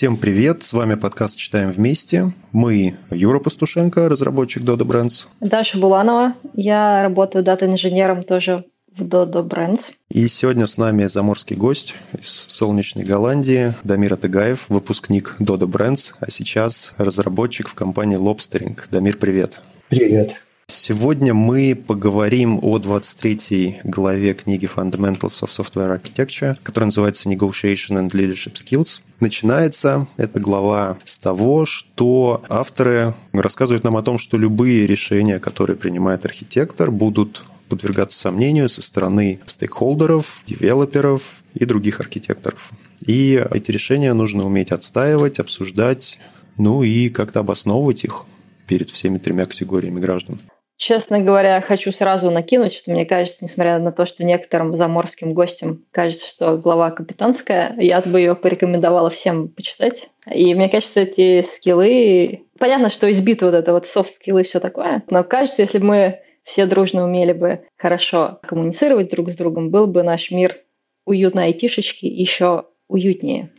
Всем привет, с вами подкаст «Читаем вместе». Мы Юра Пастушенко, разработчик Dodo Brands. Даша Буланова, я работаю дата-инженером тоже в Dodo Brands. И сегодня с нами заморский гость из солнечной Голландии Дамир Атыгаев, выпускник Dodo Brands, а сейчас разработчик в компании Lobstering. Дамир, привет. Привет. Сегодня мы поговорим о 23 главе книги Fundamentals of Software Architecture, которая называется Negotiation and Leadership Skills. Начинается эта глава с того, что авторы рассказывают нам о том, что любые решения, которые принимает архитектор, будут подвергаться сомнению со стороны стейкхолдеров, девелоперов и других архитекторов. И эти решения нужно уметь отстаивать, обсуждать, ну и как-то обосновывать их перед всеми тремя категориями граждан. Честно говоря, хочу сразу накинуть, что мне кажется, несмотря на то, что некоторым заморским гостям кажется, что глава капитанская, я бы ее порекомендовала всем почитать. И мне кажется, эти скиллы... Понятно, что избиты вот это вот софт-скиллы и все такое, но кажется, если бы мы все дружно умели бы хорошо коммуницировать друг с другом, был бы наш мир уютной айтишечки еще уютнее.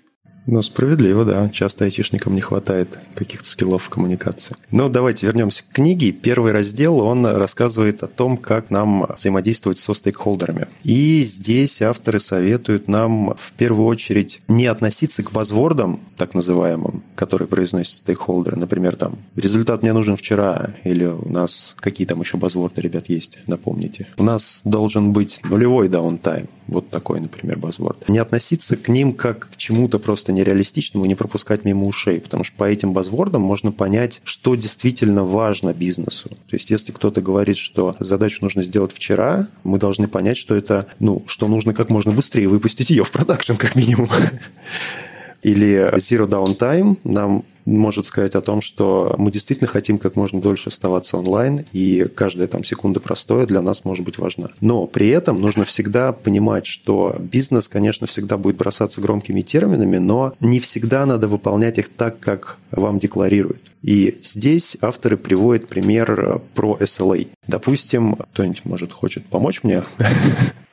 Ну, справедливо, да. Часто айтишникам не хватает каких-то скиллов в коммуникации. Но давайте вернемся к книге. Первый раздел, он рассказывает о том, как нам взаимодействовать со стейкхолдерами. И здесь авторы советуют нам в первую очередь не относиться к buzzword ам, так называемым, которые произносят стейкхолдеры. Например, там, результат мне нужен вчера, или у нас какие там еще buzzword ы, ребят, есть, напомните. У нас должен быть нулевой downtime. Вот такой, например, buzzword. Не относиться к ним как к чему-то просто нереалистичному, не пропускать мимо ушей, потому что по этим buzzword ам можно понять, что действительно важно бизнесу. То есть, если кто-то говорит, что задачу нужно сделать вчера, мы должны понять, что это, ну, что нужно как можно быстрее выпустить ее в продакшн, как минимум. Или Zero Downtime нам может сказать о том, что мы действительно хотим как можно дольше оставаться онлайн, и каждая там секунда простоя для нас может быть важна. Но при этом нужно всегда понимать, что бизнес, конечно, всегда будет бросаться громкими терминами, но не всегда надо выполнять их так, как вам декларируют. И здесь авторы приводят пример про SLA. Допустим, кто-нибудь, может, хочет помочь мне?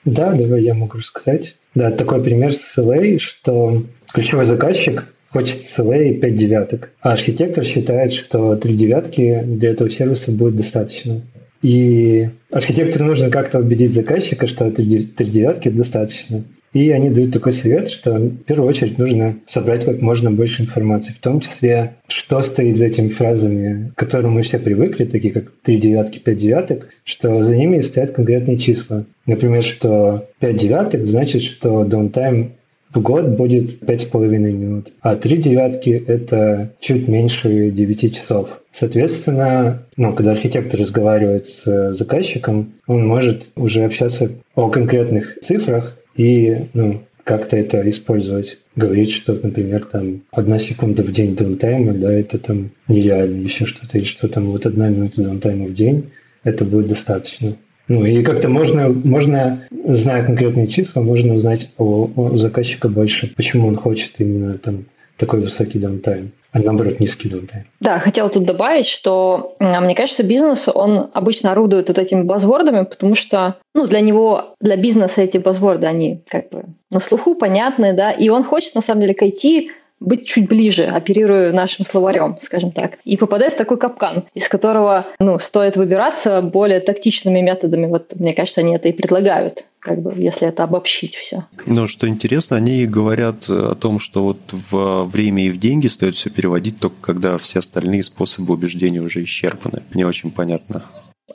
Да, давай я могу рассказать. Да, такой пример с SLA, что ключевой заказчик хочет SLA 5 девяток, а архитектор считает, что 3 девятки для этого сервиса будет достаточно. И архитектору нужно как-то убедить заказчика, что 3 девятки достаточно. И они дают такой совет, что в первую очередь нужно собрать как можно больше информации, в том числе, что стоит за этими фразами, к которым мы все привыкли, такие как 3 девятки, 5 девяток, что за ними стоят конкретные числа. Например, что 5 девяток значит, что downtime в год будет 5,5 минут, а 3 девятки – это чуть меньше 9 часов. Соответственно, ну, когда архитектор разговаривает с заказчиком, он может уже общаться о конкретных цифрах и ну, как-то это использовать. Говорить, что, например, там одна секунда в день даунтайма, да, это там нереально, еще что-то, или что там вот одна минута даунтайма в день, это будет достаточно. Ну и как-то можно, можно, зная конкретные числа, можно узнать о, о заказчика больше, почему он хочет именно там такой высокий downtime, а наоборот низкий downtime. Да, хотела тут добавить, что мне кажется, бизнес, он обычно орудует вот этими buzzword ами, потому что ну, для него, для бизнеса эти buzzword ы, они как бы на слуху, понятные, да, и он хочет на самом деле к IT быть чуть ближе, оперируя нашим словарем, скажем так. И попадает в такой капкан, из которого ну, стоит выбираться более тактичными методами. Вот мне кажется, они это и предлагают как бы, если это обобщить все. Но что интересно, они говорят о том, что вот в время и в деньги стоит все переводить только когда все остальные способы убеждения уже исчерпаны. Не очень понятно.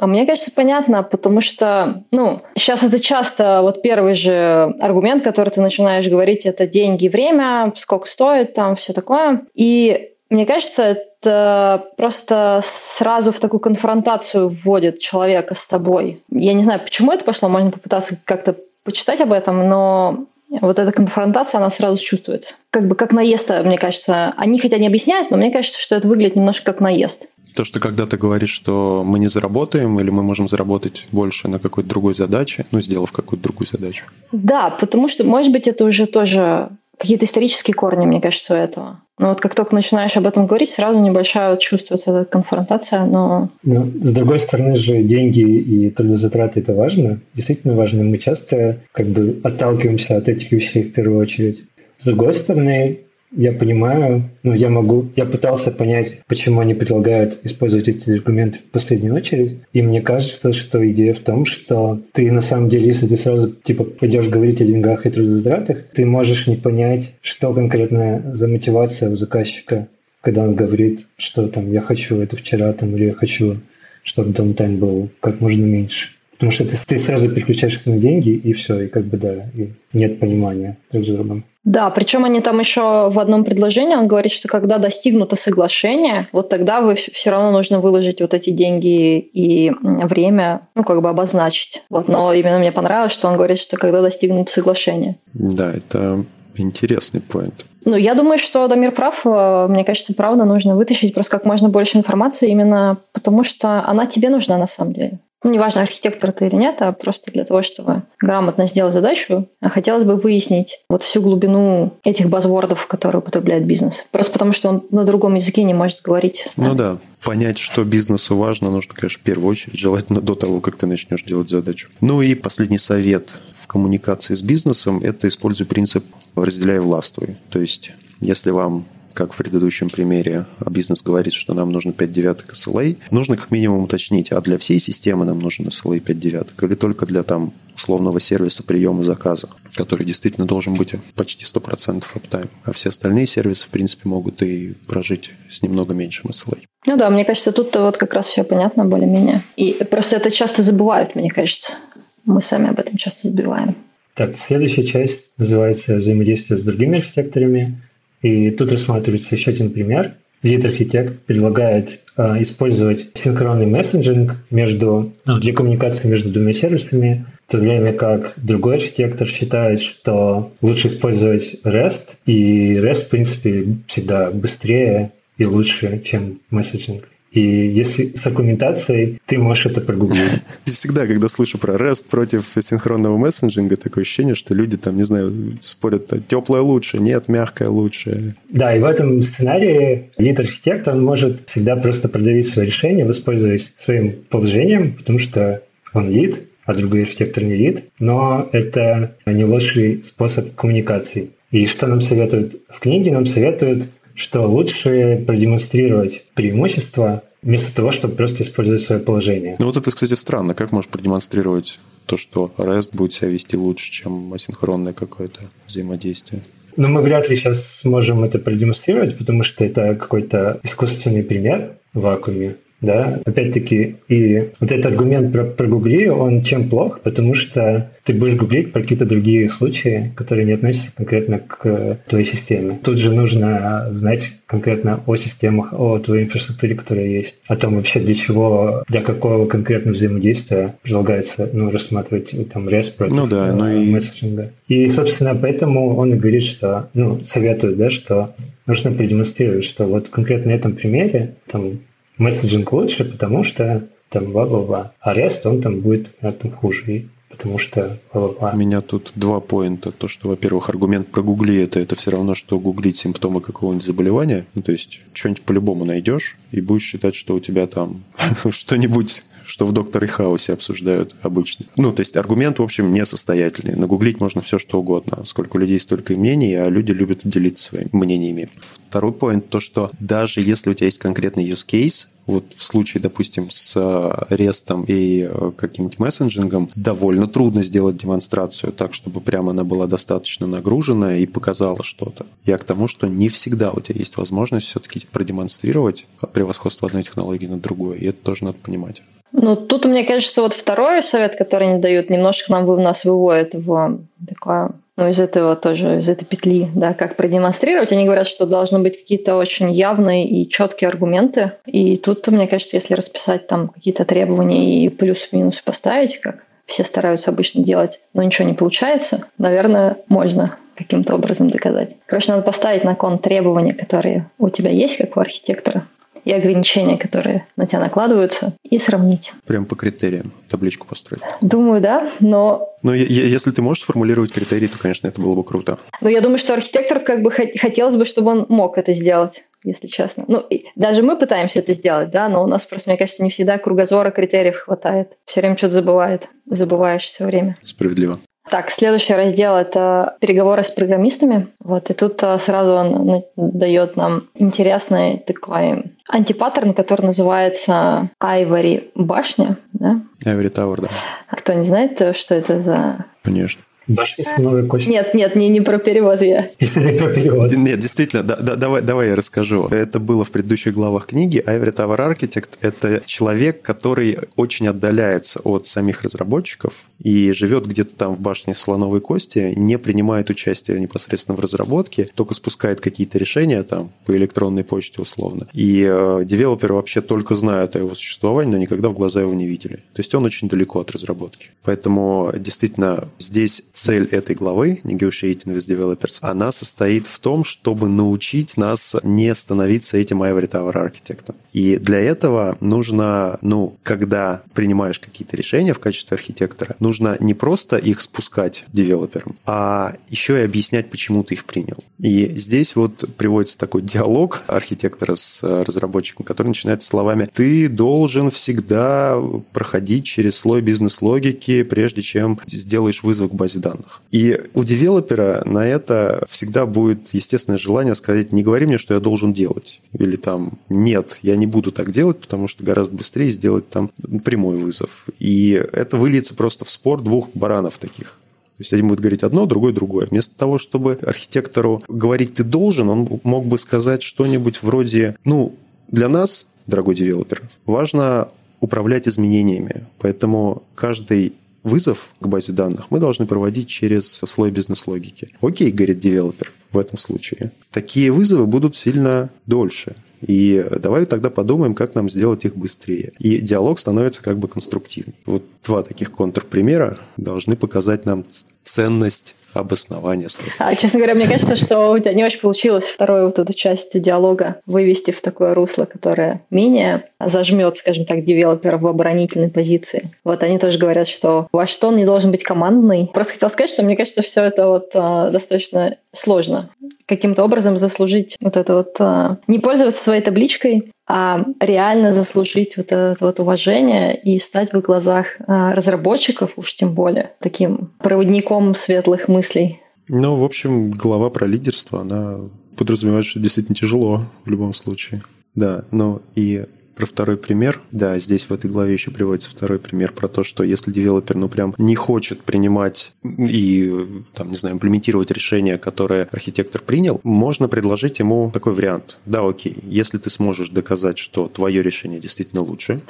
А мне кажется, понятно, потому что, ну, сейчас это часто вот первый же аргумент, который ты начинаешь говорить, это деньги, время, сколько стоит, там все такое. И мне кажется, это просто сразу в такую конфронтацию вводит человека с тобой. Я не знаю, почему это пошло, можно попытаться как-то почитать об этом, но вот эта конфронтация, она сразу чувствуется. Как бы как наезд, мне кажется. Они хотя не объясняют, но мне кажется, что это выглядит немножко как наезд. То, что когда ты говоришь, что мы не заработаем, или мы можем заработать больше на какой-то другой задаче, ну, сделав какую-то другую задачу. Да, потому что, может быть, это уже тоже какие-то исторические корни, мне кажется, у этого. Но вот как только начинаешь об этом говорить, сразу небольшая вот чувствуется эта конфронтация, но... но... С другой стороны же деньги и трудозатраты – это важно, действительно важно. Мы часто как бы отталкиваемся от этих вещей в первую очередь. С другой стороны, я понимаю, ну, я могу, я пытался понять, почему они предлагают использовать эти аргументы в последнюю очередь, и мне кажется, что идея в том, что ты на самом деле, если ты сразу, типа, пойдешь говорить о деньгах и трудозатратах, ты можешь не понять, что конкретно за мотивация у заказчика, когда он говорит, что там, я хочу это вчера, там, или я хочу, чтобы даунтайм был как можно меньше. Потому что ты, ты сразу переключаешься на деньги, и все, и как бы да, и нет понимания друг с другом. Да, причем они там еще в одном предложении, он говорит, что когда достигнуто соглашение, вот тогда вы все равно нужно выложить вот эти деньги и время, ну, как бы обозначить. Вот, но именно мне понравилось, что он говорит, что когда достигнуто соглашение. Да, это интересный поинт. Ну, я думаю, что Дамир прав. Э, мне кажется, правда нужно вытащить просто как можно больше информации, именно потому что она тебе нужна на самом деле ну, неважно, архитектор ты или нет, а просто для того, чтобы грамотно сделать задачу, хотелось бы выяснить вот всю глубину этих базвордов, которые употребляет бизнес. Просто потому, что он на другом языке не может говорить. Ну да, понять, что бизнесу важно, нужно, конечно, в первую очередь, желательно до того, как ты начнешь делать задачу. Ну и последний совет в коммуникации с бизнесом – это используй принцип «разделяй властвуй». То есть, если вам как в предыдущем примере, а бизнес говорит, что нам нужно 5 девяток SLA, нужно как минимум уточнить, а для всей системы нам нужен SLA 5 девяток или только для там условного сервиса приема заказа, который действительно должен быть почти 100% аптайм, а все остальные сервисы, в принципе, могут и прожить с немного меньшим SLA. Ну да, мне кажется, тут вот как раз все понятно более-менее. И просто это часто забывают, мне кажется. Мы сами об этом часто забываем. Так, следующая часть называется взаимодействие с другими архитекторами. И тут рассматривается еще один пример. Lead архитект предлагает э, использовать синхронный мессенджинг между, ну, для коммуникации между двумя сервисами, в то время как другой архитектор считает, что лучше использовать REST, и REST, в принципе, всегда быстрее и лучше, чем мессенджинг. И если с аргументацией, ты можешь это прогуглить. Всегда, когда слышу про REST против синхронного мессенджинга, такое ощущение, что люди там, не знаю, спорят, теплое лучше, нет, мягкое лучше. Да, и в этом сценарии лид-архитект, он может всегда просто продавить свое решение, воспользуясь своим положением, потому что он лид, а другой архитектор не лид, но это не лучший способ коммуникации. И что нам советуют в книге? Нам советуют что лучше продемонстрировать преимущество вместо того, чтобы просто использовать свое положение. Ну вот это, кстати, странно. Как можешь продемонстрировать то, что REST будет себя вести лучше, чем асинхронное какое-то взаимодействие? Но ну, мы вряд ли сейчас сможем это продемонстрировать, потому что это какой-то искусственный пример в вакууме да, опять-таки, и вот этот аргумент про, про Гугли, он чем плох? Потому что ты будешь гуглить про какие-то другие случаи, которые не относятся конкретно к твоей системе. Тут же нужно знать конкретно о системах, о твоей инфраструктуре, которая есть, о том вообще для чего, для какого конкретного взаимодействия предлагается ну, рассматривать там REST против ну, да, ну и... мессенджинга. И, собственно, поэтому он и говорит, что, ну, советует, да, что нужно продемонстрировать, что вот конкретно на этом примере там месседжинг лучше, потому что там бла-бла-бла. А REST, он там будет там хуже, потому что. У меня тут два поинта. То, что, во-первых, аргумент про гугли это, это все равно, что гуглить симптомы какого-нибудь заболевания. Ну, то есть, что-нибудь по-любому найдешь и будешь считать, что у тебя там что-нибудь что в Докторе Хаусе обсуждают обычно. Ну, то есть аргумент, в общем, несостоятельный. Нагуглить можно все, что угодно. Сколько людей, столько и мнений, а люди любят делиться своими мнениями. Второй поинт, то, что даже если у тебя есть конкретный use case, вот в случае, допустим, с рестом и э, каким-нибудь мессенджингом, довольно трудно сделать демонстрацию так, чтобы прямо она была достаточно нагружена и показала что-то. Я к тому, что не всегда у тебя есть возможность все-таки продемонстрировать превосходство одной технологии над другой, и это тоже надо понимать. Ну, тут, мне кажется, вот второй совет, который они дают, немножко нам в нас выводит в такое, ну, из этого тоже, из этой петли, да, как продемонстрировать. Они говорят, что должны быть какие-то очень явные и четкие аргументы. И тут, мне кажется, если расписать там какие-то требования и плюс-минус поставить, как все стараются обычно делать, но ничего не получается, наверное, можно каким-то образом доказать. Короче, надо поставить на кон требования, которые у тебя есть, как у архитектора, и ограничения, которые на тебя накладываются, и сравнить. Прям по критериям табличку построить. Думаю, да, но... Ну, если ты можешь сформулировать критерии, то, конечно, это было бы круто. Но я думаю, что архитектор как бы хотелось бы, чтобы он мог это сделать если честно. Ну, даже мы пытаемся это сделать, да, но у нас просто, мне кажется, не всегда кругозора критериев хватает. Все время что-то забывает, забываешь все время. Справедливо. Так, следующий раздел – это переговоры с программистами. Вот, и тут а, сразу он дает нам интересный такой антипаттерн, который называется Ivory башня. Да? Ivory Tower, да. А кто не знает, что это за... Конечно. Башни слоновой кости. Нет, нет, не, не про перевод я. Если не про перевод. Нет, действительно, да, да, давай, давай я расскажу. Это было в предыдущих главах книги. Ivory Tower Architect – это человек, который очень отдаляется от самих разработчиков и живет где-то там в башне слоновой кости, не принимает участие непосредственно в разработке, только спускает какие-то решения там по электронной почте условно. И э, девелоперы вообще только знают о его существовании, но никогда в глаза его не видели. То есть он очень далеко от разработки. Поэтому действительно здесь цель этой главы Negotiating with Developers, она состоит в том, чтобы научить нас не становиться этим Ivory Tower архитектом. И для этого нужно, ну, когда принимаешь какие-то решения в качестве архитектора, нужно не просто их спускать девелоперам, а еще и объяснять, почему ты их принял. И здесь вот приводится такой диалог архитектора с разработчиком, который начинается словами «ты должен всегда проходить через слой бизнес-логики, прежде чем сделаешь вызов к базе данных. И у девелопера на это всегда будет естественное желание сказать, не говори мне, что я должен делать. Или там, нет, я не буду так делать, потому что гораздо быстрее сделать там прямой вызов. И это выльется просто в спор двух баранов таких. То есть один будет говорить одно, другой другое. Вместо того, чтобы архитектору говорить «ты должен», он мог бы сказать что-нибудь вроде «ну, для нас, дорогой девелопер, важно управлять изменениями, поэтому каждый вызов к базе данных мы должны проводить через слой бизнес-логики. Окей, говорит девелопер в этом случае. Такие вызовы будут сильно дольше. И давай тогда подумаем, как нам сделать их быстрее. И диалог становится как бы конструктивнее. Вот два таких контрпримера должны показать нам ценность обоснования слов. А, честно говоря, мне кажется, что у тебя не очень получилось вторую вот эту часть диалога вывести в такое русло, которое менее зажмет, скажем так, девелопера в оборонительной позиции. Вот они тоже говорят, что ваш не должен быть командный. Просто хотел сказать, что мне кажется, все это вот а, достаточно сложно. Каким-то образом заслужить вот это вот... А, не пользоваться своей табличкой, а реально заслужить вот это вот уважение и стать в глазах а, разработчиков, уж тем более, таким проводником светлых мыслей. Ну, в общем, глава про лидерство, она подразумевает, что действительно тяжело в любом случае. Да, но и про второй пример. Да, здесь в этой главе еще приводится второй пример про то, что если девелопер, ну, прям не хочет принимать и, там, не знаю, имплементировать решение, которое архитектор принял, можно предложить ему такой вариант. Да, окей, если ты сможешь доказать, что твое решение действительно лучше,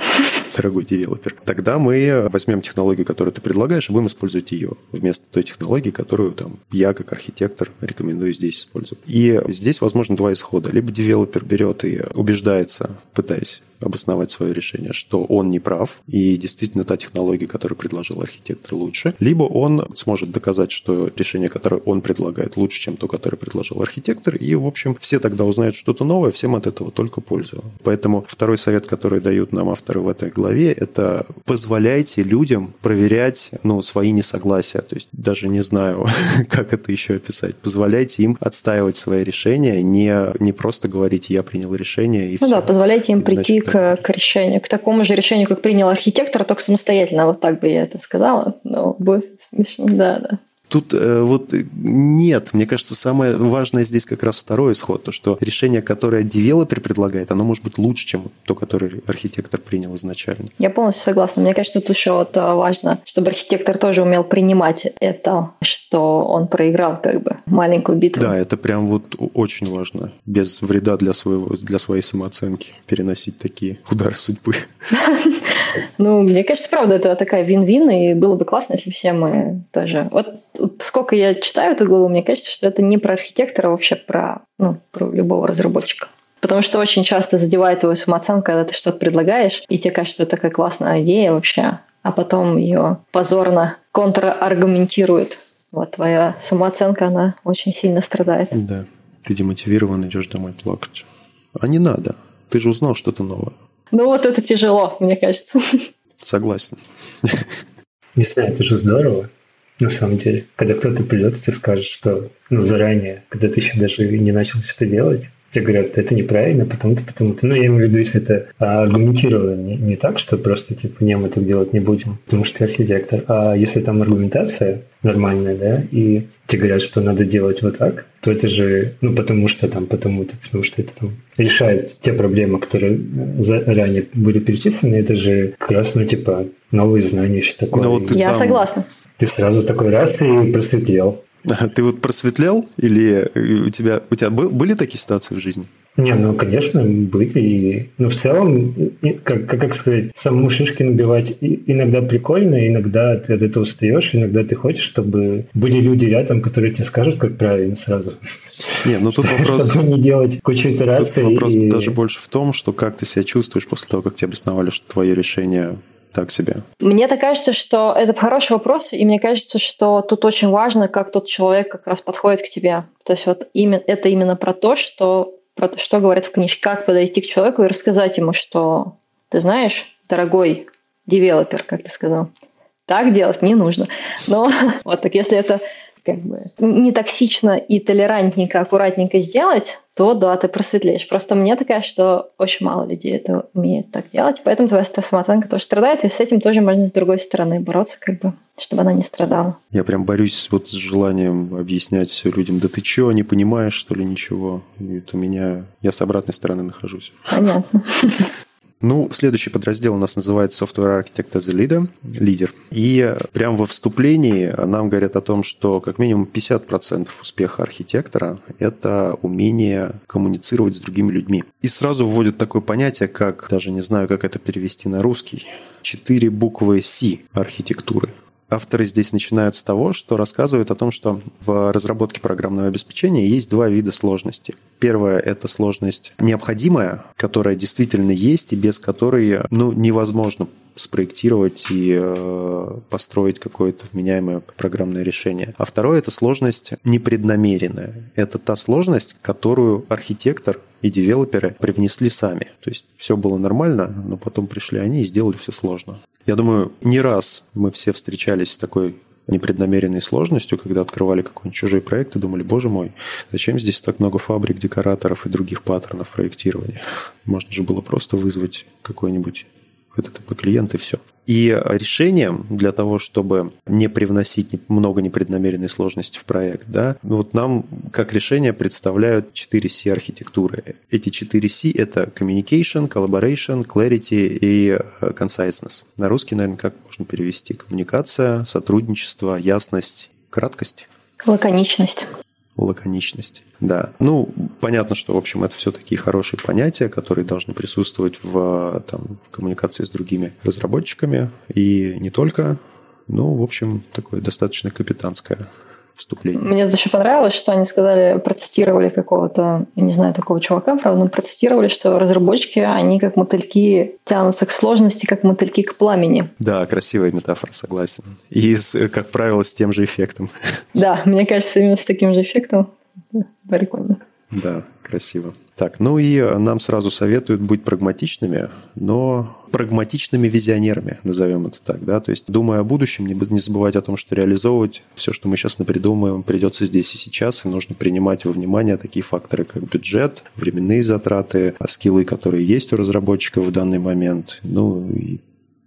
дорогой девелопер, тогда мы возьмем технологию, которую ты предлагаешь, и будем использовать ее вместо той технологии, которую там я как архитектор рекомендую здесь использовать. И здесь возможно два исхода. Либо девелопер берет и убеждается, пытаясь обосновать свое решение, что он не прав, и действительно та технология, которую предложил архитектор, лучше. Либо он сможет доказать, что решение, которое он предлагает, лучше, чем то, которое предложил архитектор, и, в общем, все тогда узнают что-то новое, всем от этого только польза. Поэтому второй совет, который дают нам авторы в этой главе, это позволяйте людям проверять ну, свои несогласия. То есть даже не знаю, как это еще описать. Позволяйте им отстаивать свои решения, не, не просто говорить, я принял решение и ну все. да, позволяйте им прийти к к, к решению, к такому же решению, как принял архитектор, только самостоятельно, вот так бы я это сказала. Но будет смешно, да, да. Тут э, вот нет, мне кажется, самое важное здесь как раз второй исход, то, что решение, которое девелопер предлагает, оно может быть лучше, чем то, которое архитектор принял изначально. Я полностью согласна. Мне кажется, тут еще вот э, важно, чтобы архитектор тоже умел принимать это, что он проиграл как бы маленькую битву. Да, это прям вот очень важно. Без вреда для, своего, для своей самооценки переносить такие удары судьбы. Ну, мне кажется, правда, это такая вин-вин, и было бы классно, если все мы тоже... Вот сколько я читаю эту главу, мне кажется, что это не про архитектора, а вообще про, ну, про любого разработчика. Потому что очень часто задевает твою самооценку, когда ты что-то предлагаешь, и тебе кажется, что это такая классная идея вообще, а потом ее позорно контраргументируют. Вот твоя самооценка, она очень сильно страдает. Да. Ты демотивирован, идешь домой плакать. А не надо. Ты же узнал что-то новое. Ну вот это тяжело, мне кажется. Согласен. Не знаю, это же здорово на самом деле. Когда кто-то придет и тебе скажет, что ну, заранее, когда ты еще даже не начал что-то делать, тебе говорят, это неправильно, потому-то, потому-то. Ну, я имею в виду, если это аргументировано, не, не так, что просто, типа, не, мы так делать не будем, потому что ты архитектор. А если там аргументация нормальная, да, и тебе говорят, что надо делать вот так, то это же, ну, потому что там, потому-то, потому что это там решает те проблемы, которые ранее были перечислены, это же как раз, ну, типа, новые знания, что такое. Ну, вот Я сам... согласна. Ты сразу такой раз и просветлел. Ты вот просветлел или у тебя, у тебя были такие ситуации в жизни? Не, ну, конечно, были. И, ну, в целом, как, как, как сказать, самому шишки набивать иногда прикольно, иногда ты от этого устаешь, иногда ты хочешь, чтобы были люди рядом, которые тебе скажут, как правильно сразу. Не, ну тут вопрос... Чтобы не делать кучу итераций. Тут вопрос и... даже больше в том, что как ты себя чувствуешь после того, как тебе обосновали, что твое решение так себе? Мне так кажется, что это хороший вопрос, и мне кажется, что тут очень важно, как тот человек как раз подходит к тебе. То есть вот именно, это именно про то, что, про то, что говорят в книжке, как подойти к человеку и рассказать ему, что ты знаешь, дорогой девелопер, как ты сказал, так делать не нужно. Но вот так если это как бы не токсично и толерантненько, аккуратненько сделать, то да, ты просветлеешь. Просто мне такая, что очень мало людей это умеет так делать, поэтому твоя самооценка тоже страдает, и с этим тоже можно с другой стороны бороться, как бы, чтобы она не страдала. Я прям борюсь вот с желанием объяснять все людям, да ты чего, не понимаешь, что ли, ничего? И это у меня... Я с обратной стороны нахожусь. Понятно. Ну, следующий подраздел у нас называется Software Architect as a Leader, лидер. И прямо во вступлении нам говорят о том, что как минимум 50% успеха архитектора – это умение коммуницировать с другими людьми. И сразу вводят такое понятие, как, даже не знаю, как это перевести на русский, четыре буквы C архитектуры. Авторы здесь начинают с того, что рассказывают о том, что в разработке программного обеспечения есть два вида сложности. Первая – это сложность необходимая, которая действительно есть и без которой ну, невозможно спроектировать и э, построить какое-то вменяемое программное решение. А второе – это сложность непреднамеренная. Это та сложность, которую архитектор и девелоперы привнесли сами. То есть все было нормально, но потом пришли они и сделали все сложно. Я думаю, не раз мы все встречались с такой непреднамеренной сложностью, когда открывали какой-нибудь чужой проект и думали, боже мой, зачем здесь так много фабрик, декораторов и других паттернов проектирования? Можно же было просто вызвать какой-нибудь HTTP клиент и все. И решением для того, чтобы не привносить много непреднамеренной сложности в проект, да, вот нам как решение представляют 4 C архитектуры. Эти 4 C – это communication, collaboration, clarity и э, conciseness. На русский, наверное, как можно перевести? Коммуникация, сотрудничество, ясность, краткость? Лаконичность. Лаконичность, да. Ну, понятно, что, в общем, это все такие хорошие понятия, которые должны присутствовать в, там, в коммуникации с другими разработчиками, и не только. Ну, в общем, такое достаточно капитанское вступление. Мне еще понравилось, что они сказали, протестировали какого-то, я не знаю такого чувака, правда, но протестировали, что разработчики, они как мотыльки тянутся к сложности, как мотыльки к пламени. Да, красивая метафора, согласен. И, как правило, с тем же эффектом. Да, мне кажется, именно с таким же эффектом. Прикольно. Да, красиво. Так, ну и нам сразу советуют быть прагматичными, но прагматичными визионерами, назовем это так, да, то есть думая о будущем, не, забывать о том, что реализовывать все, что мы сейчас напридумываем, придется здесь и сейчас, и нужно принимать во внимание такие факторы, как бюджет, временные затраты, скиллы, которые есть у разработчиков в данный момент, ну и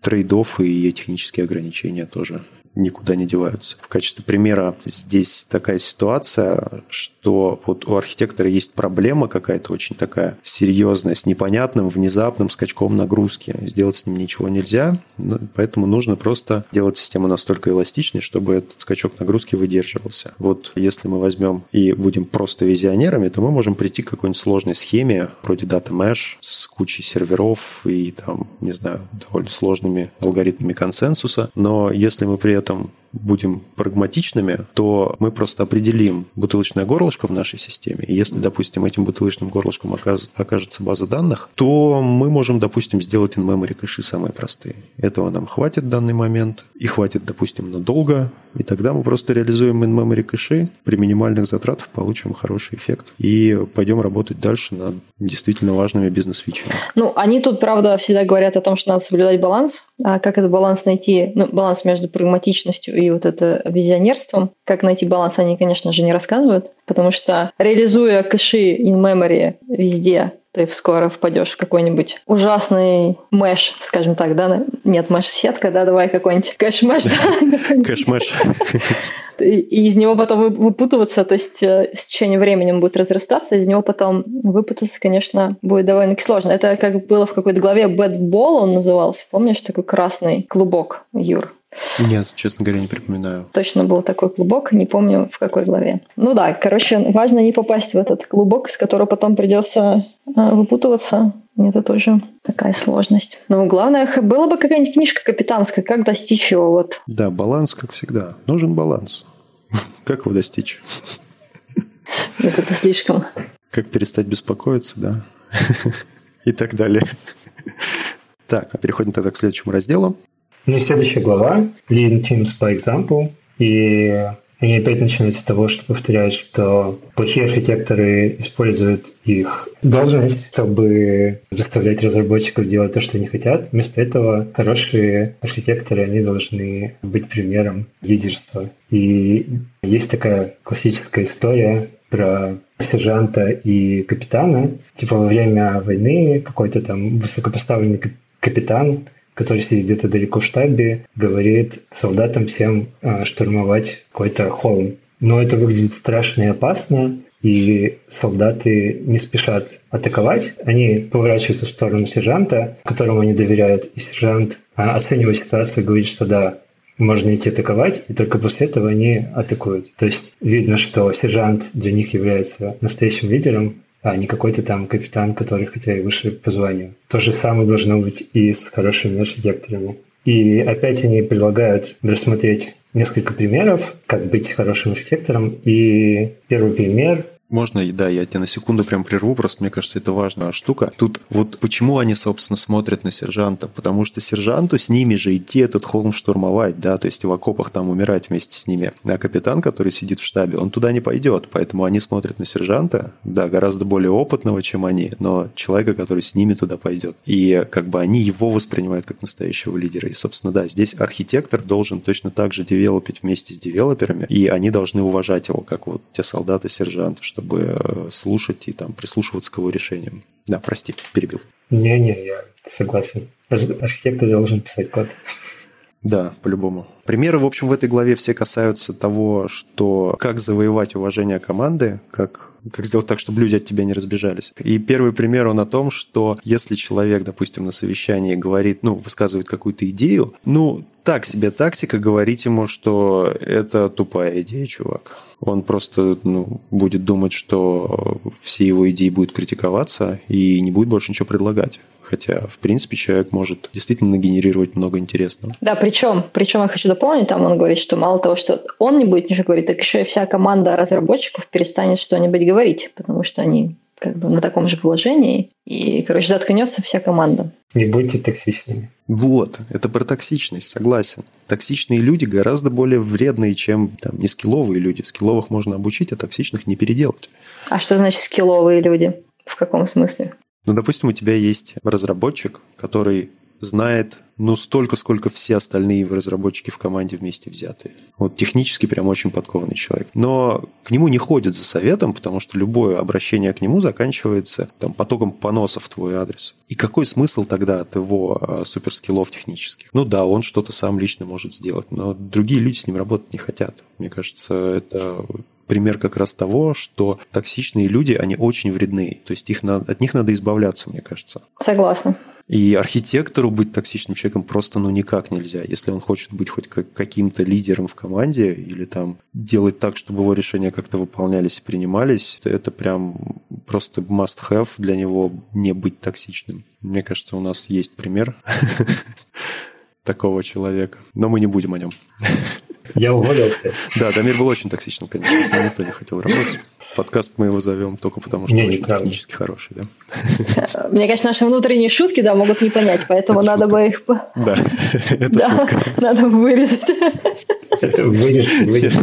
трейдов и технические ограничения тоже никуда не деваются. В качестве примера здесь такая ситуация, что вот у архитектора есть проблема какая-то очень такая серьезная, с непонятным, внезапным скачком нагрузки. Сделать с ним ничего нельзя, ну, поэтому нужно просто делать систему настолько эластичной, чтобы этот скачок нагрузки выдерживался. Вот если мы возьмем и будем просто визионерами, то мы можем прийти к какой-нибудь сложной схеме, вроде Data Mesh, с кучей серверов и там, не знаю, довольно сложными алгоритмами консенсуса. Но если мы при этом будем прагматичными, то мы просто определим бутылочное горлышко в нашей системе. И если, допустим, этим бутылочным горлышком окажется база данных, то мы можем, допустим, сделать in-memory кэши самые простые. Этого нам хватит в данный момент, и хватит, допустим, надолго, и тогда мы просто реализуем in-memory кэши, при минимальных затратах получим хороший эффект и пойдем работать дальше над действительно важными бизнес-фичами. Ну, они тут, правда, всегда говорят о том, что надо соблюдать баланс. А как этот баланс найти? Ну, баланс между прагматичностью и и вот это визионерством. Как найти баланс, они, конечно же, не рассказывают, потому что реализуя кэши in memory везде, ты скоро впадешь в какой-нибудь ужасный mesh, скажем так, да? Нет, mesh-сетка, да, давай какой-нибудь кэш-мэш. Кэш-мэш. И из него потом выпутываться, то есть э, с течением времени он будет разрастаться, из него потом выпутаться, конечно, будет довольно сложно. Это как было в какой-то главе Mud Ball он назывался, помнишь, такой красный клубок, Юр? Нет, честно говоря, не припоминаю. Точно был такой клубок, не помню в какой главе. Ну да, короче, важно не попасть в этот клубок, из которого потом придется а, выпутываться. Это тоже такая сложность. Но главное, была бы какая-нибудь книжка капитанская, как достичь его. Вот. Да, баланс, как всегда. Нужен баланс. Как его достичь? Это слишком. Как перестать беспокоиться, да. И так далее. Так, а переходим тогда к следующему разделу. Ну и следующая глава Leading Teams by Example. И они опять начинают с того, что повторяют, что плохие архитекторы используют их должность, чтобы заставлять разработчиков делать то, что они хотят. Вместо этого хорошие архитекторы, они должны быть примером лидерства. И есть такая классическая история про сержанта и капитана. Типа во время войны какой-то там высокопоставленный капитан который сидит где-то далеко в штабе, говорит солдатам всем а, штурмовать какой-то холм. Но это выглядит страшно и опасно, и солдаты не спешат атаковать. Они поворачиваются в сторону сержанта, которому они доверяют, и сержант, а, оценивая ситуацию, говорит, что да, можно идти атаковать, и только после этого они атакуют. То есть видно, что сержант для них является настоящим лидером, а не какой-то там капитан, который хотя и выше по званию. То же самое должно быть и с хорошими архитекторами. И опять они предлагают рассмотреть несколько примеров, как быть хорошим архитектором. И первый пример можно, да, я тебя на секунду прям прерву, просто мне кажется, это важная штука. Тут вот почему они, собственно, смотрят на сержанта? Потому что сержанту с ними же идти этот холм штурмовать, да, то есть в окопах там умирать вместе с ними. А капитан, который сидит в штабе, он туда не пойдет, поэтому они смотрят на сержанта, да, гораздо более опытного, чем они, но человека, который с ними туда пойдет. И как бы они его воспринимают как настоящего лидера. И, собственно, да, здесь архитектор должен точно так же девелопить вместе с девелоперами, и они должны уважать его, как вот те солдаты-сержанты, чтобы э, слушать и там прислушиваться к его решениям. Да, прости, перебил. Не-не, я согласен. Архитектор должен писать код. Да, по-любому. Примеры, в общем, в этой главе все касаются того, что как завоевать уважение команды, как как сделать так, чтобы люди от тебя не разбежались. И первый пример, он о том, что если человек, допустим, на совещании говорит, ну, высказывает какую-то идею, ну, так себе тактика говорить ему, что это тупая идея, чувак. Он просто ну, будет думать, что все его идеи будут критиковаться и не будет больше ничего предлагать. Хотя, в принципе, человек может действительно нагенерировать много интересного. Да, причем, причем я хочу дополнить, там он говорит, что мало того, что он не будет ничего говорить, так еще и вся команда разработчиков перестанет что-нибудь говорить, потому что они как бы на таком же положении, и, короче, заткнется вся команда. Не будьте токсичными. Вот, это про токсичность, согласен. Токсичные люди гораздо более вредные, чем там, не скилловые люди. Скилловых можно обучить, а токсичных не переделать. А что значит скилловые люди? В каком смысле? Ну, допустим, у тебя есть разработчик, который знает, ну, столько, сколько все остальные разработчики в команде вместе взятые. Вот технически прям очень подкованный человек. Но к нему не ходят за советом, потому что любое обращение к нему заканчивается там, потоком поносов в твой адрес. И какой смысл тогда от его а, суперскиллов технических? Ну да, он что-то сам лично может сделать, но другие люди с ним работать не хотят. Мне кажется, это пример как раз того, что токсичные люди, они очень вредны. То есть их, от них надо избавляться, мне кажется. Согласна. И архитектору быть токсичным человеком просто ну никак нельзя. Если он хочет быть хоть каким-то лидером в команде или там делать так, чтобы его решения как-то выполнялись и принимались, то это прям просто must-have для него не быть токсичным. Мне кажется, у нас есть пример такого человека, но мы не будем о нем. Я уволился. Да, Дамир был очень токсичным, конечно, никто не хотел работать. Подкаст мы его зовем только потому, что не, он очень технически хороший, да? Мне кажется, наши внутренние шутки, да, могут не понять, поэтому это надо шутка. бы их... Да, это да, шутка. Надо вырезать. Вырежь, вырежь.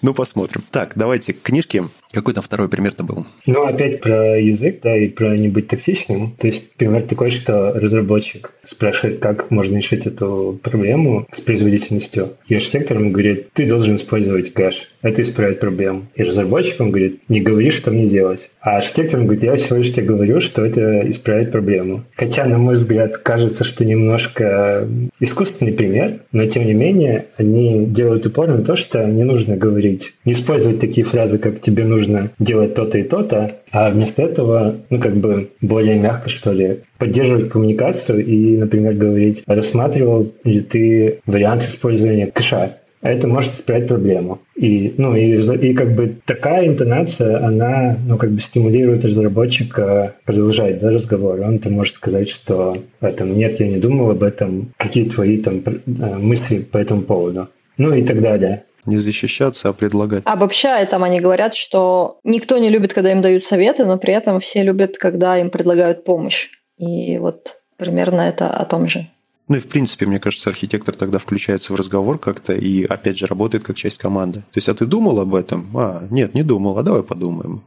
Ну, посмотрим. Так, давайте к книжке. Какой там второй пример-то был? Ну, опять про язык, да, и про не быть токсичным. То есть пример такой, что разработчик спрашивает, как можно решить эту проблему с производительностью. Архитектор ему говорит, ты должен использовать кэш. Это исправит проблему. И разработчик он говорит, не говори, что мне делать. А архитектор говорит, я всего лишь тебе говорю, что это исправит проблему. Хотя, на мой взгляд, кажется, что немножко искусственный пример, но тем не менее они делают упор на то, что не нужно говорить, не использовать такие фразы, как тебе нужно делать то-то и то-то, а вместо этого, ну, как бы более мягко, что ли, поддерживать коммуникацию и, например, говорить, рассматривал ли ты вариант использования кэша это может исправить проблему. И, ну, и, и как бы такая интонация, она, ну, как бы стимулирует разработчика продолжать да, разговор. Он-то может сказать, что этом, нет, я не думал об этом, какие твои там э, мысли по этому поводу. Ну и так далее не защищаться, а предлагать. Обобщая, там они говорят, что никто не любит, когда им дают советы, но при этом все любят, когда им предлагают помощь. И вот примерно это о том же. Ну и в принципе, мне кажется, архитектор тогда включается в разговор как-то и опять же работает как часть команды. То есть, а ты думал об этом? А, нет, не думал, а давай подумаем.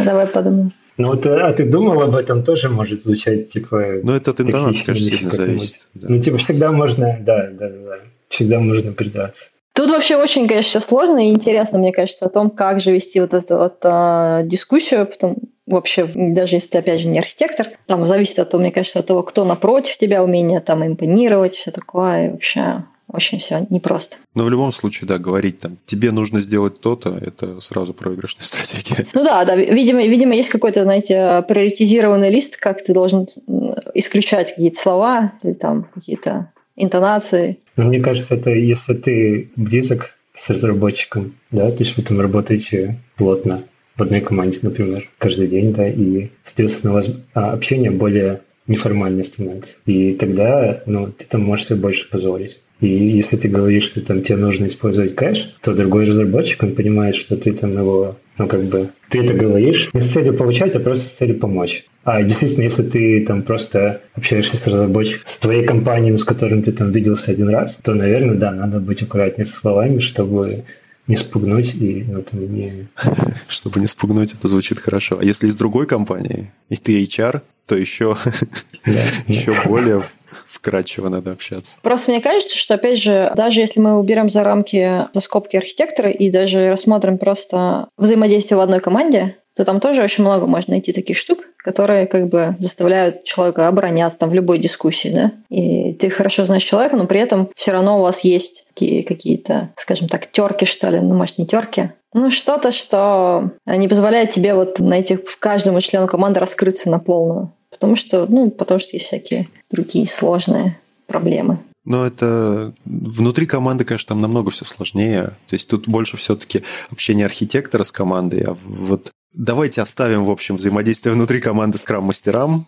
Давай подумаем. Ну, вот, а ты думал об этом тоже может звучать, типа... Ну, это от интонации, конечно, сильно зависит. Да. Ну, типа, всегда можно, да, да, да, всегда можно придаться. Тут вообще очень, конечно, сложно и интересно, мне кажется, о том, как же вести вот эту вот а, дискуссию, потом вообще, даже если ты, опять же, не архитектор, там зависит от того, мне кажется, от того, кто напротив тебя, умение там импонировать, все такое, и вообще очень все непросто. Но в любом случае, да, говорить там, тебе нужно сделать то-то, это сразу проигрышная стратегия. Ну да, да, видимо, видимо, есть какой-то, знаете, приоритизированный лист, как ты должен исключать какие-то слова или там какие-то интонации. Но мне кажется, это если ты близок с разработчиком, да, то есть вы там работаете плотно в одной команде, например, каждый день, да, и, соответственно, у вас а, общение более неформальное становится. И тогда, ну, ты там можешь себе больше позволить. И если ты говоришь, что там тебе нужно использовать кэш, то другой разработчик, он понимает, что ты там его, ну, как бы, ты это говоришь не с целью получать, а просто с целью помочь. А действительно, если ты там просто общаешься с разработчиком, с твоей компанией, с которым ты там виделся один раз, то, наверное, да, надо быть аккуратнее со словами, чтобы не спугнуть и ну, там, не... Чтобы не спугнуть, это звучит хорошо. А если из другой компании, и ты HR, то еще, да, еще да. более вкрадчиво надо общаться. Просто мне кажется, что, опять же, даже если мы уберем за рамки, за скобки архитектора и даже рассмотрим просто взаимодействие в одной команде, то там тоже очень много можно найти таких штук, которые как бы заставляют человека обороняться там в любой дискуссии, да. И ты хорошо знаешь человека, но при этом все равно у вас есть какие-то, скажем так, терки, что ли, ну, может, не терки, ну, что-то, что не позволяет тебе вот найти в каждому члену команды раскрыться на полную. Потому что, ну, потому что есть всякие другие сложные проблемы. Но это внутри команды, конечно, там намного все сложнее. То есть тут больше все-таки общение архитектора с командой, а вот Давайте оставим, в общем, взаимодействие внутри команды скрам-мастерам.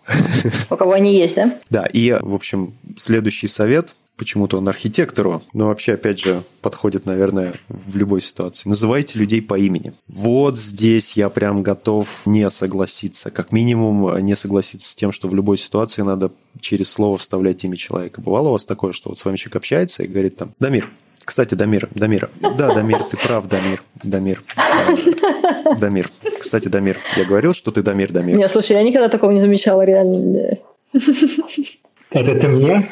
У кого они есть, да? Да, и, в общем, следующий совет почему-то он архитектору, но вообще, опять же, подходит, наверное, в любой ситуации. Называйте людей по имени. Вот здесь я прям готов не согласиться. Как минимум, не согласиться с тем, что в любой ситуации надо через слово вставлять имя человека. Бывало у вас такое, что вот с вами человек общается и говорит там, Дамир, кстати, Дамир, Дамир, да, Дамир, ты прав, Дамир, Дамир, Дамир. Кстати, Дамир, я говорил, что ты Дамир, Дамир. Нет, слушай, я никогда такого не замечала, реально. Это ты мне?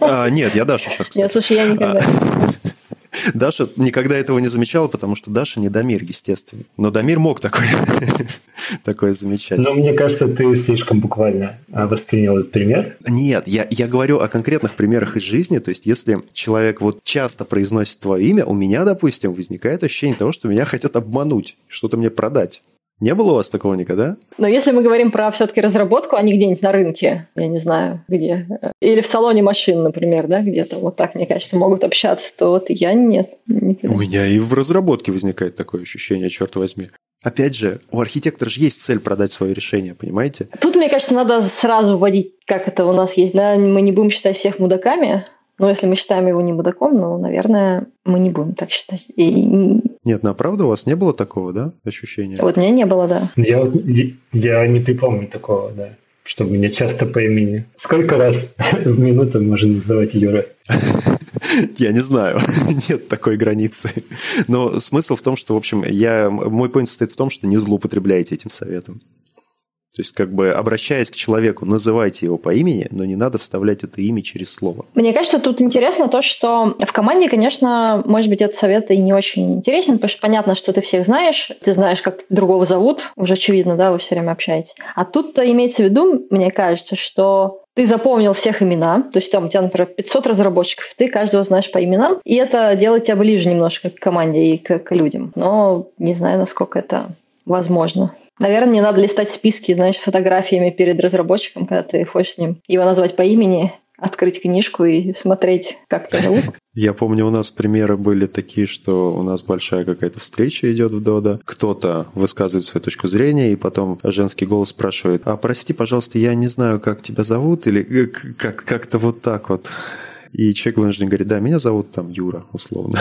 А, нет, я Даша сейчас, кстати. Нет, слушай, я никогда. Даша никогда этого не замечала, потому что Даша не Дамир, естественно. Но Дамир мог такое, такое замечать. Но мне кажется, ты слишком буквально а, воспринял этот пример. Нет, я, я говорю о конкретных примерах из жизни. То есть, если человек вот часто произносит твое имя, у меня, допустим, возникает ощущение того, что меня хотят обмануть, что-то мне продать. Не было у вас такого никогда? Но если мы говорим про все-таки разработку, а не где-нибудь на рынке, я не знаю, где, или в салоне машин, например, да, где-то вот так, мне кажется, могут общаться, то вот я нет. Никогда. У меня и в разработке возникает такое ощущение, черт возьми. Опять же, у архитектора же есть цель продать свое решение, понимаете? Тут, мне кажется, надо сразу вводить, как это у нас есть, да, мы не будем считать всех мудаками, но если мы считаем его не мудаком, ну, наверное, мы не будем так считать. И... Нет, на правда у вас не было такого, да, ощущения? Вот меня не было, да. Я, вот, я не припомню такого, да, чтобы меня часто по имени. Сколько раз в минуту можно называть Юра? Я не знаю, нет такой границы. Но смысл в том, что, в общем, я, мой point состоит в том, что не злоупотребляйте этим советом. То есть, как бы обращаясь к человеку, называйте его по имени, но не надо вставлять это имя через слово. Мне кажется, тут интересно то, что в команде, конечно, может быть, этот совет и не очень интересен, потому что понятно, что ты всех знаешь, ты знаешь, как другого зовут, уже очевидно, да, вы все время общаетесь. А тут-то имеется в виду, мне кажется, что ты запомнил всех имена, то есть там у тебя, например, 500 разработчиков, ты каждого знаешь по именам, и это делает тебя ближе немножко к команде и к, к людям. Но не знаю, насколько это возможно. Наверное, не надо листать списки, знаешь, с фотографиями перед разработчиком, когда ты хочешь с ним его назвать по имени, открыть книжку и смотреть, как это зовут. Я помню, у нас примеры были такие, что у нас большая какая-то встреча идет в Дода, кто-то высказывает свою точку зрения, и потом женский голос спрашивает, а прости, пожалуйста, я не знаю, как тебя зовут, или как- как-то вот так вот. И человек вынужден говорит, да, меня зовут там Юра, условно.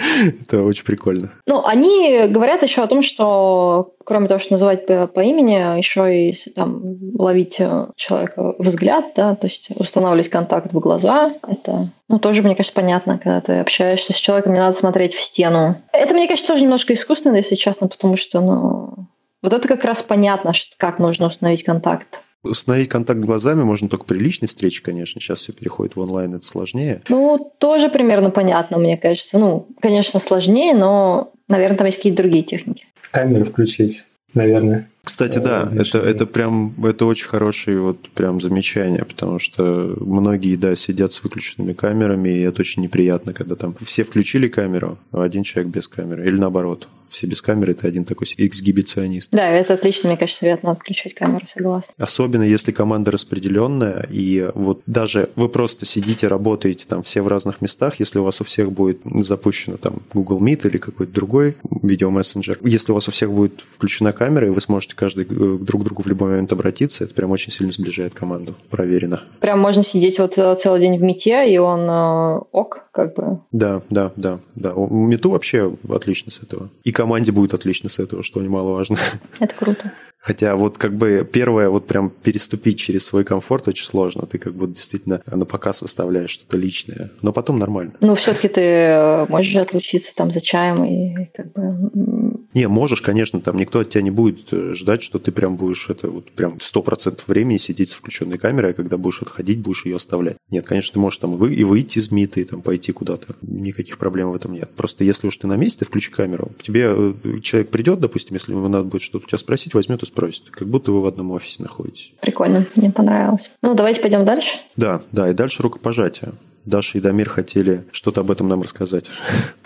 Это очень прикольно. Ну, они говорят еще о том, что кроме того, что называть по, по имени, еще и там ловить э, человека взгляд, да, то есть устанавливать контакт в глаза. Это, ну, тоже, мне кажется, понятно, когда ты общаешься с человеком, не надо смотреть в стену. Это, мне кажется, тоже немножко искусственно, если честно, потому что, ну, вот это как раз понятно, что, как нужно установить контакт. Установить контакт глазами можно только при личной встрече, конечно. Сейчас все переходит в онлайн, это сложнее. Ну, тоже примерно понятно, мне кажется. Ну, конечно, сложнее, но, наверное, там есть какие-то другие техники. Камеру включить, наверное. Кстати, да, это, это прям это очень хорошее вот прям замечание, потому что многие, да, сидят с выключенными камерами, и это очень неприятно, когда там все включили камеру, а один человек без камеры, или наоборот, все без камеры, ты один такой эксгибиционист. Да, это отлично, мне кажется, совет, надо включать камеру, согласна. Особенно если команда распределенная, и вот даже вы просто сидите, работаете там все в разных местах, если у вас у всех будет запущено там Google Meet или какой-то другой видеомессенджер, если у вас у всех будет включена камера, и вы сможете каждый э, друг к другу в любой момент обратиться, это прям очень сильно сближает команду, проверено. Прям можно сидеть вот э, целый день в мете, и он э, ок, как бы. Да, да, да, да. У мету вообще отлично с этого. И команде будет отлично с этого, что немаловажно. Это круто. Хотя вот как бы первое, вот прям переступить через свой комфорт очень сложно. Ты как бы действительно на показ выставляешь что-то личное. Но потом нормально. Ну, все-таки ты можешь отлучиться там за чаем и как бы... Не, можешь, конечно, там никто от тебя не будет ждать, что ты прям будешь это вот прям сто процентов времени сидеть с включенной камерой, а когда будешь отходить, будешь ее оставлять. Нет, конечно, ты можешь там и выйти из МИТа, и там пойти куда-то. Никаких проблем в этом нет. Просто если уж ты на месте, включи камеру. К тебе человек придет, допустим, если ему надо будет что-то у тебя спросить, возьмет и спросит. Как будто вы в одном офисе находитесь. Прикольно, мне понравилось. Ну, давайте пойдем дальше. Да, да, и дальше рукопожатие. Даша и Дамир хотели что-то об этом нам рассказать.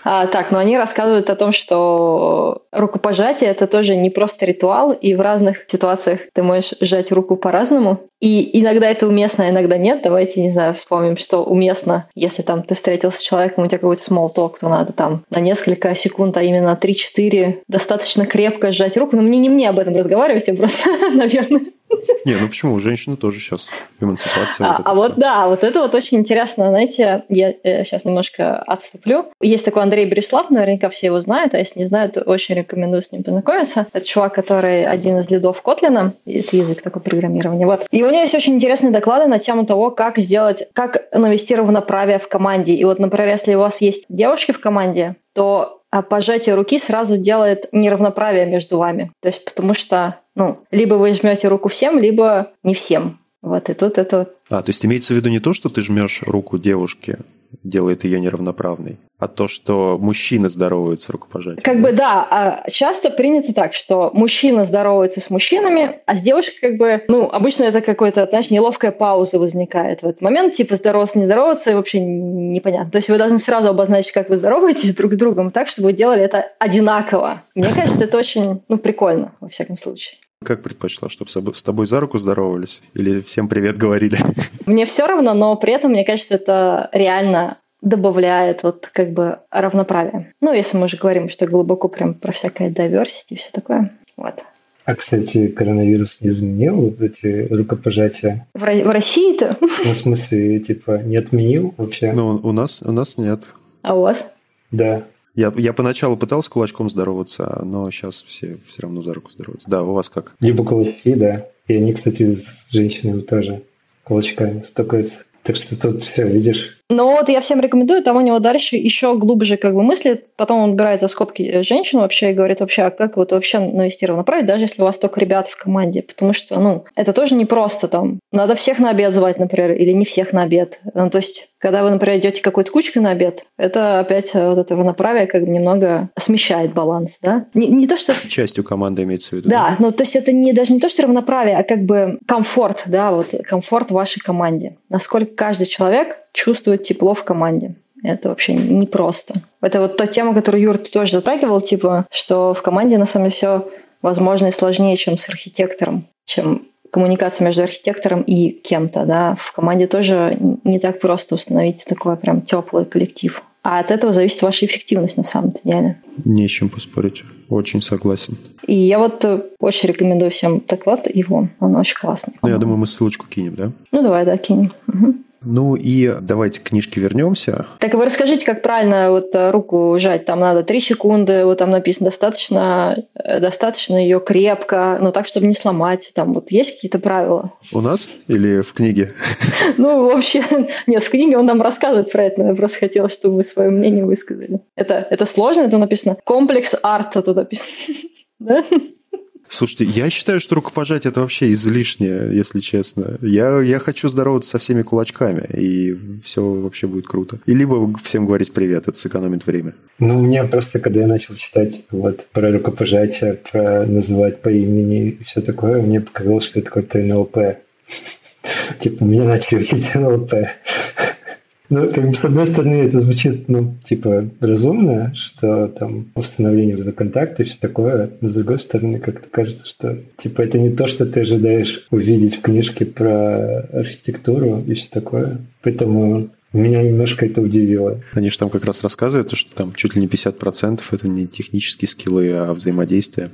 А, так, но они рассказывают о том, что рукопожатие это тоже не просто ритуал, и в разных ситуациях ты можешь сжать руку по-разному. И иногда это уместно, а иногда нет. Давайте, не знаю, вспомним, что уместно, если там ты встретился с человеком, у тебя какой-то small talk, то надо там на несколько секунд, а именно 3-4 достаточно крепко сжать руку. Но мне не мне об этом разговаривать, я просто, наверное, не, ну почему? У женщины тоже сейчас эмансипация. А, вот, а вот да, вот это вот очень интересно. Знаете, я э, сейчас немножко отступлю. Есть такой Андрей Береслав, наверняка все его знают, а если не знают, очень рекомендую с ним познакомиться. Это чувак, который один из лидов Котлина, это язык такой программирования. Вот. И у него есть очень интересные доклады на тему того, как сделать, как навести равноправие в команде. И вот, например, если у вас есть девушки в команде, то а пожатие руки сразу делает неравноправие между вами. То есть потому что, ну, либо вы жмете руку всем, либо не всем. Вот, и тут это вот. А, то есть имеется в виду не то, что ты жмешь руку девушке, делает ее неравноправной, а то, что мужчины здороваются рукопожатием. Как бы да, а часто принято так, что мужчина здоровается с мужчинами, а с девушкой как бы, ну, обычно это какой-то, знаешь, неловкая пауза возникает в этот момент, типа здороваться, не здороваться, и вообще непонятно. То есть вы должны сразу обозначить, как вы здороваетесь друг с другом, так, чтобы вы делали это одинаково. Мне кажется, это очень, ну, прикольно, во всяком случае. Как предпочла, чтобы с тобой за руку здоровались? Или всем привет говорили? Мне все равно, но при этом, мне кажется, это реально добавляет вот как бы равноправие. Ну, если мы уже говорим, что глубоко прям про всякое diversity и все такое. Вот. А, кстати, коронавирус не изменил вот эти рукопожатия? В, в России-то? Ну, в смысле, типа, не отменил вообще? Ну, у нас, у нас нет. А у вас? Да. Я, я поначалу пытался кулачком здороваться, но сейчас все все равно за руку здороваются. Да, у вас как? Либо кулачки, да. И они, кстати, с женщинами тоже кулачками стукаются. Так что тут все, видишь, Но вот я всем рекомендую, там у него дальше еще глубже как бы мыслит, потом он убирает за скобки женщину вообще и говорит вообще, а как вот вообще навести равноправие, даже если у вас только ребят в команде, потому что, ну, это тоже не просто там, надо всех на обед звать, например, или не всех на обед. Ну, то есть, когда вы, например, идете какой-то кучкой на обед, это опять вот это равноправие как бы немного смещает баланс, да? Не, не то, что... Частью команды имеется в виду. Да, ну, то есть это не даже не то, что равноправие, а как бы комфорт, да, вот комфорт вашей команде. Насколько каждый человек чувствует тепло в команде. Это вообще непросто. Это вот та тема, которую Юр тоже затрагивал, типа, что в команде на самом деле все возможно и сложнее, чем с архитектором, чем коммуникация между архитектором и кем-то, да. В команде тоже не так просто установить такой прям теплый коллектив. А от этого зависит ваша эффективность на самом деле. Не с чем поспорить. Очень согласен. И я вот э, очень рекомендую всем доклад его. Он очень классный. Ну, я думаю, мы ссылочку кинем, да? Ну, давай, да, кинем. Угу. Ну и давайте к книжке вернемся. Так вы расскажите, как правильно вот э, руку жать. Там надо 3 секунды, вот там написано достаточно, э, достаточно ее крепко, но так, чтобы не сломать. Там вот есть какие-то правила? У нас или в книге? Ну, вообще, нет, в книге он нам рассказывает про это, но я просто хотела, чтобы вы свое мнение высказали. Это, это сложно, это написано комплекс арта тут написано. Да? Слушайте, я считаю, что рукопожатие это вообще излишнее, если честно. Я, я хочу здороваться со всеми кулачками, и все вообще будет круто. И либо всем говорить привет, это сэкономит время. Ну, мне просто, когда я начал читать вот про рукопожатие, про называть по имени и все такое, мне показалось, что это какой-то НЛП. Типа, меня начали учить НЛП. Ну, как бы, с одной стороны, это звучит, ну, типа, разумно, что там установление вот контакта и все такое, но с другой стороны, как-то кажется, что, типа, это не то, что ты ожидаешь увидеть в книжке про архитектуру и все такое. Поэтому меня немножко это удивило. Они же там как раз рассказывают, что там чуть ли не 50% это не технические скиллы, а взаимодействие.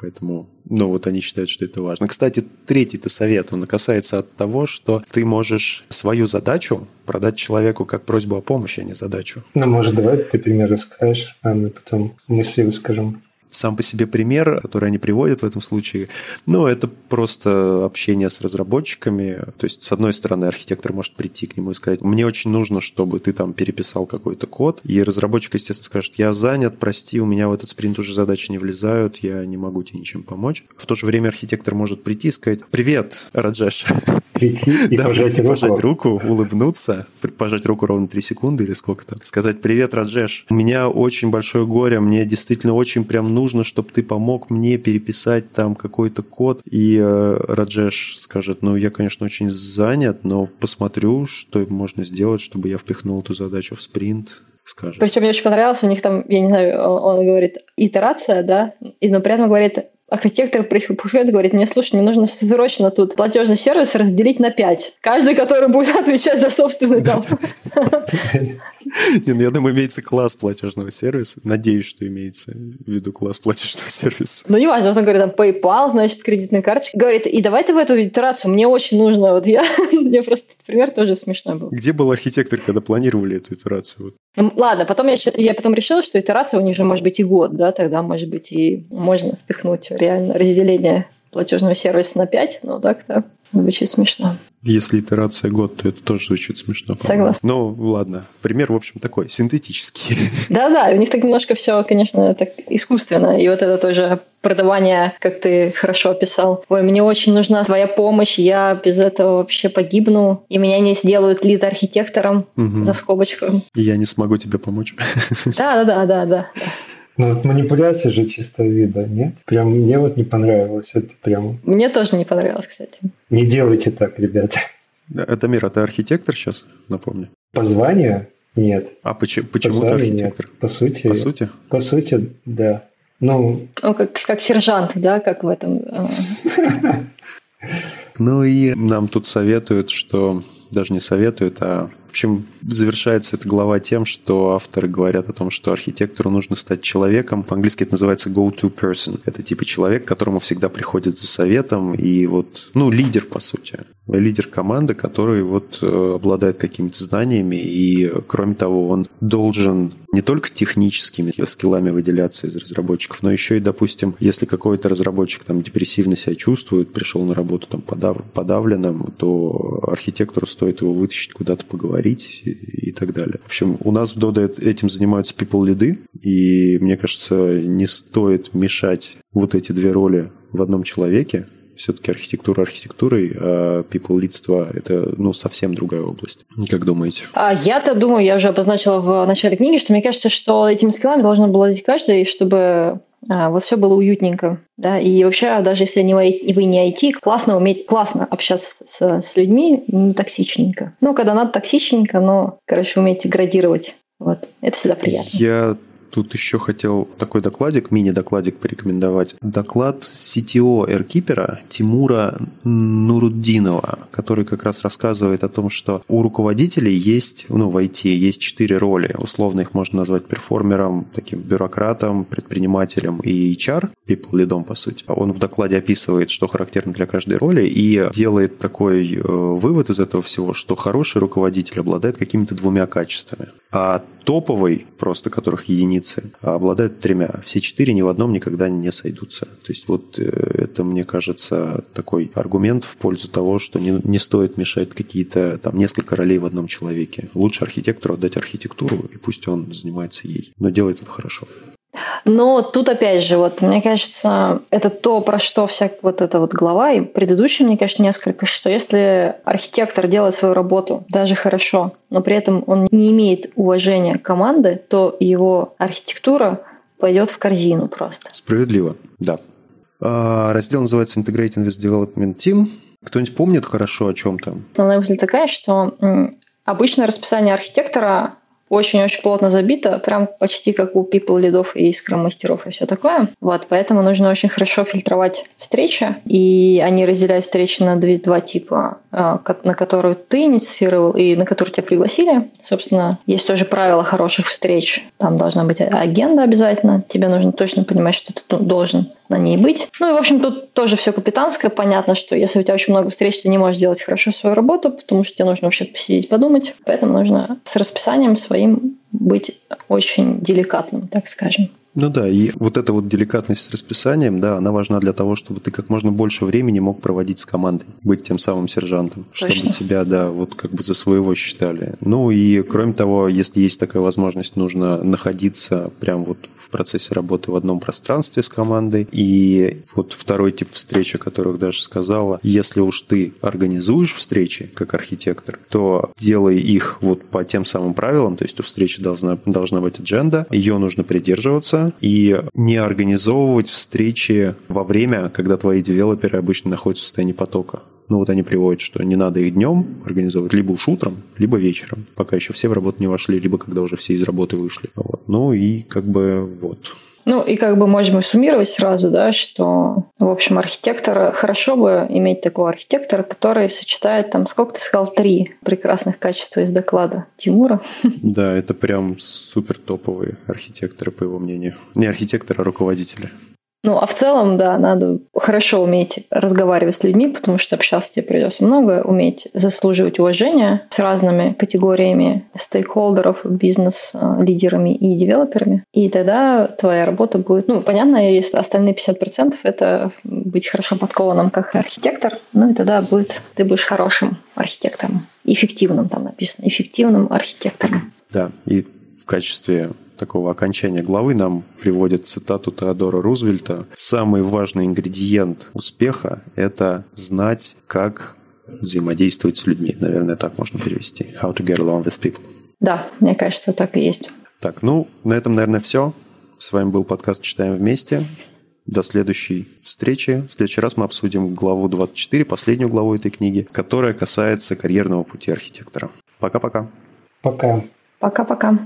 Поэтому, ну вот они считают, что это важно. Кстати, третий-то совет, он касается от того, что ты можешь свою задачу продать человеку как просьбу о помощи, а не задачу. Ну, может, давай ты пример расскажешь, а мы потом мысли выскажем сам по себе пример, который они приводят в этом случае, ну, это просто общение с разработчиками. То есть, с одной стороны, архитектор может прийти к нему и сказать, мне очень нужно, чтобы ты там переписал какой-то код, и разработчик, естественно, скажет, я занят, прости, у меня в этот спринт уже задачи не влезают, я не могу тебе ничем помочь. В то же время архитектор может прийти и сказать, привет, Раджеш. Прийти и да, пожать, прийти, руку. пожать руку, улыбнуться, пожать руку ровно 3 секунды или сколько то сказать, привет, Раджеш, у меня очень большое горе, мне действительно очень прям нужно, чтобы ты помог мне переписать там какой-то код. И э, Раджеш скажет, ну, я, конечно, очень занят, но посмотрю, что можно сделать, чтобы я впихнул эту задачу в спринт, скажет. Причем мне очень понравилось, у них там, я не знаю, он, он говорит итерация, да, и, но при этом говорит архитектор приходит и говорит, мне, слушай, мне нужно срочно тут платежный сервис разделить на пять. Каждый, который будет отвечать за собственный там. Не, ну я думаю, имеется класс платежного сервиса. Надеюсь, что имеется в виду класс платежного сервиса. Ну, не важно, он говорит, там, PayPal, значит, кредитная карточка. Говорит, и давай ты в эту итерацию, мне очень нужно. Вот я, мне просто пример тоже смешной был. Где был архитектор, когда планировали эту итерацию? Ну, ладно, потом я, я потом решила, что итерация у них же может быть и год, да, тогда, может быть, и можно впихнуть реально разделение платежного сервиса на 5, но так-то звучит смешно. Если итерация год, то это тоже звучит смешно. Согласна. Ну, ладно. Пример, в общем, такой, синтетический. Да-да, у них так немножко все, конечно, так искусственно. И вот это тоже продавание, как ты хорошо описал. Ой, мне очень нужна твоя помощь, я без этого вообще погибну, и меня не сделают лид-архитектором угу. за скобочку. И я не смогу тебе помочь. Да-да-да-да-да. Ну вот манипуляция же чисто вида, нет? Прям мне вот не понравилось. Это прям... Мне тоже не понравилось, кстати. Не делайте так, ребята. Это мир, а ты архитектор сейчас, напомню? По званию? Нет. А почему, почему ты архитектор? Нет. По сути. По сути? По сути, да. Ну, ну как, как сержант, да, как в этом. А. Ну и нам тут советуют, что даже не советуют, а в общем, завершается эта глава тем, что авторы говорят о том, что архитектору нужно стать человеком. По-английски это называется go-to person. Это типа человек, которому всегда приходит за советом и вот, ну, лидер, по сути. Лидер команды, который вот э, обладает какими-то знаниями и, кроме того, он должен не только техническими скиллами выделяться из разработчиков, но еще и, допустим, если какой-то разработчик там депрессивно себя чувствует, пришел на работу там подав, подавленным, то архитектору стоит его вытащить куда-то поговорить говорить и так далее. В общем, у нас в Dodo этим занимаются people лиды, и мне кажется, не стоит мешать вот эти две роли в одном человеке, все-таки архитектура архитектурой, а people лидство – это ну, совсем другая область. Как думаете? А я-то думаю, я уже обозначила в начале книги, что мне кажется, что этими скиллами должно было каждый, чтобы вот все было уютненько, да, и вообще, даже если не вы, вы не IT, классно уметь, классно общаться с, с людьми, не токсичненько. Ну, когда надо токсичненько, но, короче, уметь градировать. Вот, это всегда приятно. Я Тут еще хотел такой докладик, мини-докладик порекомендовать. Доклад CTO AirKeeper Тимура Нуруддинова, который как раз рассказывает о том, что у руководителей есть, ну, в IT есть четыре роли. Условно их можно назвать перформером, таким бюрократом, предпринимателем и HR, people лидом, по сути. Он в докладе описывает, что характерно для каждой роли, и делает такой э, вывод из этого всего, что хороший руководитель обладает какими-то двумя качествами. А топовый, просто которых единицы, обладают тремя. Все четыре ни в одном никогда не сойдутся. То есть вот э, это, мне кажется, такой аргумент в пользу того, что не, не стоит мешать какие-то там несколько ролей в одном человеке. Лучше архитектору отдать архитектуру, и пусть он занимается ей. Но делает это хорошо. Но тут опять же, вот мне кажется, это то, про что вся вот эта вот глава, и предыдущая, мне кажется, несколько, что если архитектор делает свою работу даже хорошо, но при этом он не имеет уважения команды, то его архитектура пойдет в корзину просто. Справедливо, да. А, раздел называется Integrating with Development Team. Кто-нибудь помнит хорошо о чем там? Основная мысль такая, что обычное расписание архитектора очень-очень плотно забито, прям почти как у people лидов и скрам-мастеров и все такое. Вот, поэтому нужно очень хорошо фильтровать встречи, и они разделяют встречи на две, два типа, а, на которые ты инициировал и на которые тебя пригласили. Собственно, есть тоже правила хороших встреч. Там должна быть агенда обязательно. Тебе нужно точно понимать, что ты должен на ней быть. Ну и, в общем, тут тоже все капитанское. Понятно, что если у тебя очень много встреч, ты не можешь сделать хорошо свою работу, потому что тебе нужно вообще посидеть, подумать. Поэтому нужно с расписанием своим быть очень деликатным, так скажем. Ну да, и вот эта вот деликатность с расписанием, да, она важна для того, чтобы ты как можно больше времени мог проводить с командой, быть тем самым сержантом, Точно. чтобы тебя, да, вот как бы за своего считали. Ну и кроме того, если есть такая возможность, нужно находиться прям вот в процессе работы в одном пространстве с командой. И вот второй тип встречи, о которых даже сказала, если уж ты организуешь встречи как архитектор, то делай их вот по тем самым правилам, то есть у встречи должна, должна быть адженда, ее нужно придерживаться, и не организовывать встречи во время, когда твои девелоперы обычно находятся в состоянии потока. Ну вот они приводят, что не надо их днем организовывать, либо уж утром, либо вечером, пока еще все в работу не вошли, либо когда уже все из работы вышли. Вот. Ну и как бы вот. Ну и как бы можем суммировать сразу, да, что, в общем, архитектор, хорошо бы иметь такого архитектора, который сочетает там, сколько ты сказал, три прекрасных качества из доклада Тимура. Да, это прям супер топовые архитекторы, по его мнению. Не архитекторы, а руководители. Ну, а в целом, да, надо хорошо уметь разговаривать с людьми, потому что общаться тебе придется много, уметь заслуживать уважения с разными категориями стейкхолдеров, бизнес-лидерами и девелоперами. И тогда твоя работа будет... Ну, понятно, если остальные 50% это быть хорошо подкованным как архитектор, ну и тогда будет, ты будешь хорошим архитектором. Эффективным там написано. Эффективным архитектором. Да, и качестве такого окончания главы нам приводит цитату Теодора Рузвельта. Самый важный ингредиент успеха – это знать, как взаимодействовать с людьми. Наверное, так можно перевести. How to get along with people. Да, мне кажется, так и есть. Так, ну, на этом, наверное, все. С вами был подкаст «Читаем вместе». До следующей встречи. В следующий раз мы обсудим главу 24, последнюю главу этой книги, которая касается карьерного пути архитектора. Пока-пока. Пока. Пока-пока.